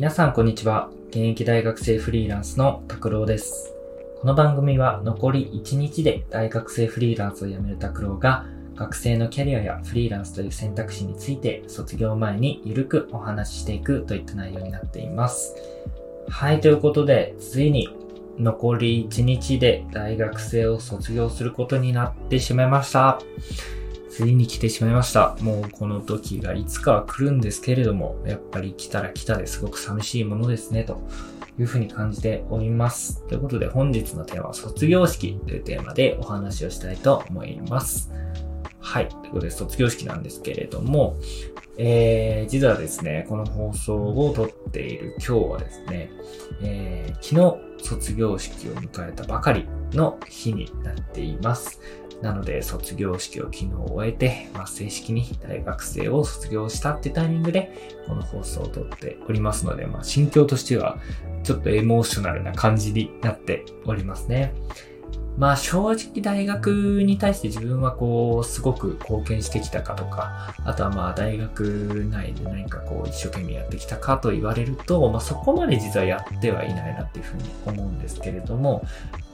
皆さんこんにちは。現役大学生フリーランスの拓郎です。この番組は残り1日で大学生フリーランスを辞める拓郎が学生のキャリアやフリーランスという選択肢について卒業前にゆるくお話ししていくといった内容になっています。はい、ということで、ついに残り1日で大学生を卒業することになってしまいました。ついに来てしまいました。もうこの時がいつかは来るんですけれども、やっぱり来たら来たですごく寂しいものですね、というふうに感じております。ということで本日のテーマは卒業式というテーマでお話をしたいと思います。はい。ということで卒業式なんですけれども、えー、実はですね、この放送を撮っている今日はですね、えー、昨日卒業式を迎えたばかりの日になっています。なので、卒業式を昨日終えて、まあ、正式に大学生を卒業したってタイミングで、この放送を撮っておりますので、まあ、心境としては、ちょっとエモーショナルな感じになっておりますね。まあ正直大学に対して自分はこう、すごく貢献してきたかとか、あとはまあ大学内で何かこう一生懸命やってきたかと言われると、まあそこまで実はやってはいないなっていうふうに思うんですけれども、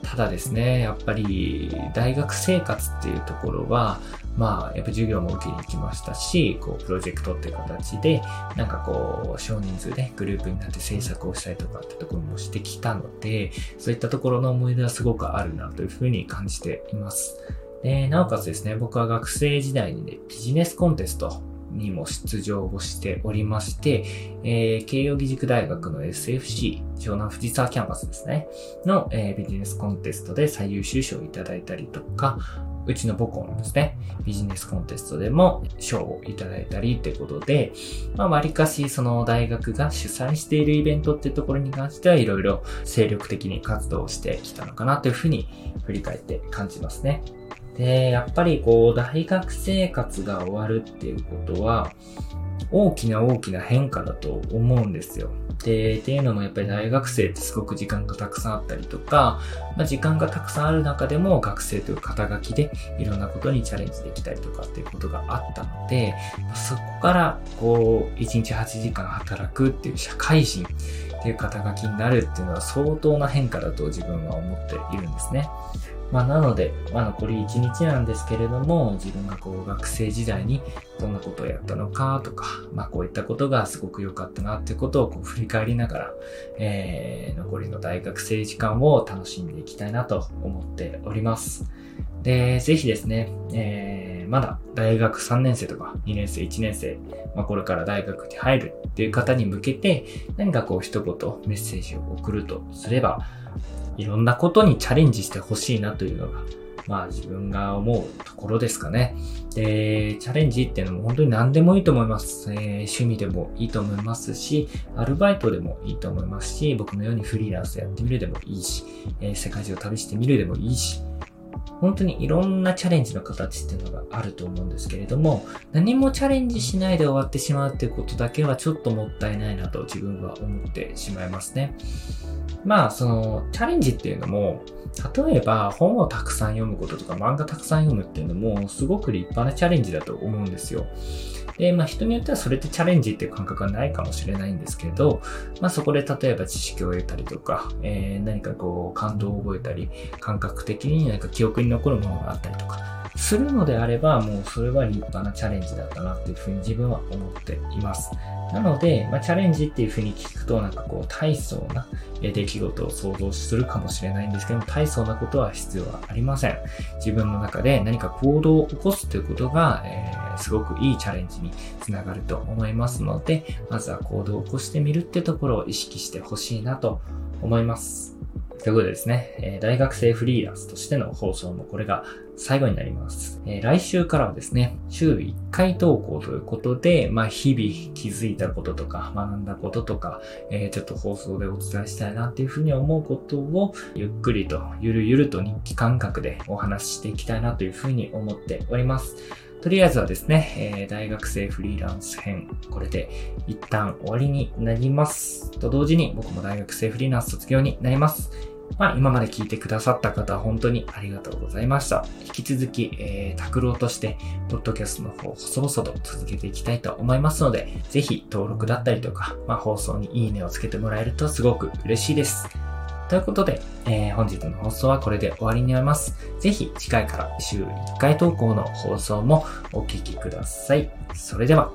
ただですね、やっぱり大学生活っていうところは、まあやっぱ授業も受けに行きましたし、こうプロジェクトっていう形で、なんかこう少人数でグループになって制作をしたりとかってところもしてきたので、そういったところの思い出はすごくあるなというふうに感じています。で、なおかつですね、僕は学生時代にね、ビジネスコンテストにも出場をしておりまして、えー、慶應義塾大学の SFC、湘南藤沢キャンパスですね、の、えー、ビジネスコンテストで最優秀賞をいただいたりとか、うちの母校のですね、ビジネスコンテストでも賞をいただいたりってことで、まあ、割かしその大学が主催しているイベントってところに関してはいろいろ精力的に活動してきたのかなというふうに振り返って感じますね。で、やっぱりこう、大学生活が終わるっていうことは、大きな大きな変化だと思うんですよ。で、っていうのもやっぱり大学生ってすごく時間がたくさんあったりとか、まあ、時間がたくさんある中でも学生という肩書きでいろんなことにチャレンジできたりとかっていうことがあったので、そこからこう、1日8時間働くっていう社会人っていう肩書きになるっていうのは相当な変化だと自分は思っているんですね。まあ、なので、まあ、残り1日なんですけれども、自分がこう学生時代にどんなことをやったのかとか、まあ、こういったことがすごく良かったなっていうことをこう振り返りながら、えー、残りの大学生時間を楽しんでいきたいなと思っております。で、ぜひですね、えー、まだ大学3年生とか2年生、1年生、まあ、これから大学に入るっていう方に向けて、何かこう一言メッセージを送るとすれば、いろんなことにチャレンジしてほしいなというのが、まあ自分が思うところですかね。で、チャレンジっていうのも本当に何でもいいと思います。えー、趣味でもいいと思いますし、アルバイトでもいいと思いますし、僕のようにフリーランスやってみるでもいいし、えー、世界中を旅してみるでもいいし、本当にいろんなチャレンジの形っていうのがあると思うんですけれども、何もチャレンジしないで終わってしまうっていうことだけはちょっともったいないなと自分は思ってしまいますね。まあ、その、チャレンジっていうのも、例えば本をたくさん読むこととか漫画たくさん読むっていうのも、すごく立派なチャレンジだと思うんですよ。で、まあ人によってはそれってチャレンジっていう感覚はないかもしれないんですけど、まあそこで例えば知識を得たりとか、えー、何かこう感動を覚えたり、感覚的に何か記憶に残るものがあったりとか、するのであれば、もうそれは立派なチャレンジだったなっていうふうに自分は思っています。なので、まあ、チャレンジっていうふうに聞くと、なんかこう、大層な出来事を想像するかもしれないんですけども、大層なことは必要はありません。自分の中で何か行動を起こすということが、えー、すごくいいチャレンジにつながると思いますので、まずは行動を起こしてみるってところを意識してほしいなと思います。ということでですね、えー、大学生フリーランスとしての放送もこれが最後になります。えー、来週からはですね、週1回投稿ということで、まあ、日々気づいたこととか、学んだこととか、えー、ちょっと放送でお伝えしたいなっていうふうに思うことを、ゆっくりと、ゆるゆると日記感覚でお話ししていきたいなというふうに思っております。とりあえずはですね、えー、大学生フリーランス編、これで一旦終わりになります。と同時に僕も大学生フリーランス卒業になります。まあ、今まで聞いてくださった方、本当にありがとうございました。引き続き、えー、拓郎として、ポッドキャストの方、細々と続けていきたいと思いますので、ぜひ登録だったりとか、まあ、放送にいいねをつけてもらえるとすごく嬉しいです。ということで、えー、本日の放送はこれで終わりになります。ぜひ次回から週1回投稿の放送もお聞きください。それでは。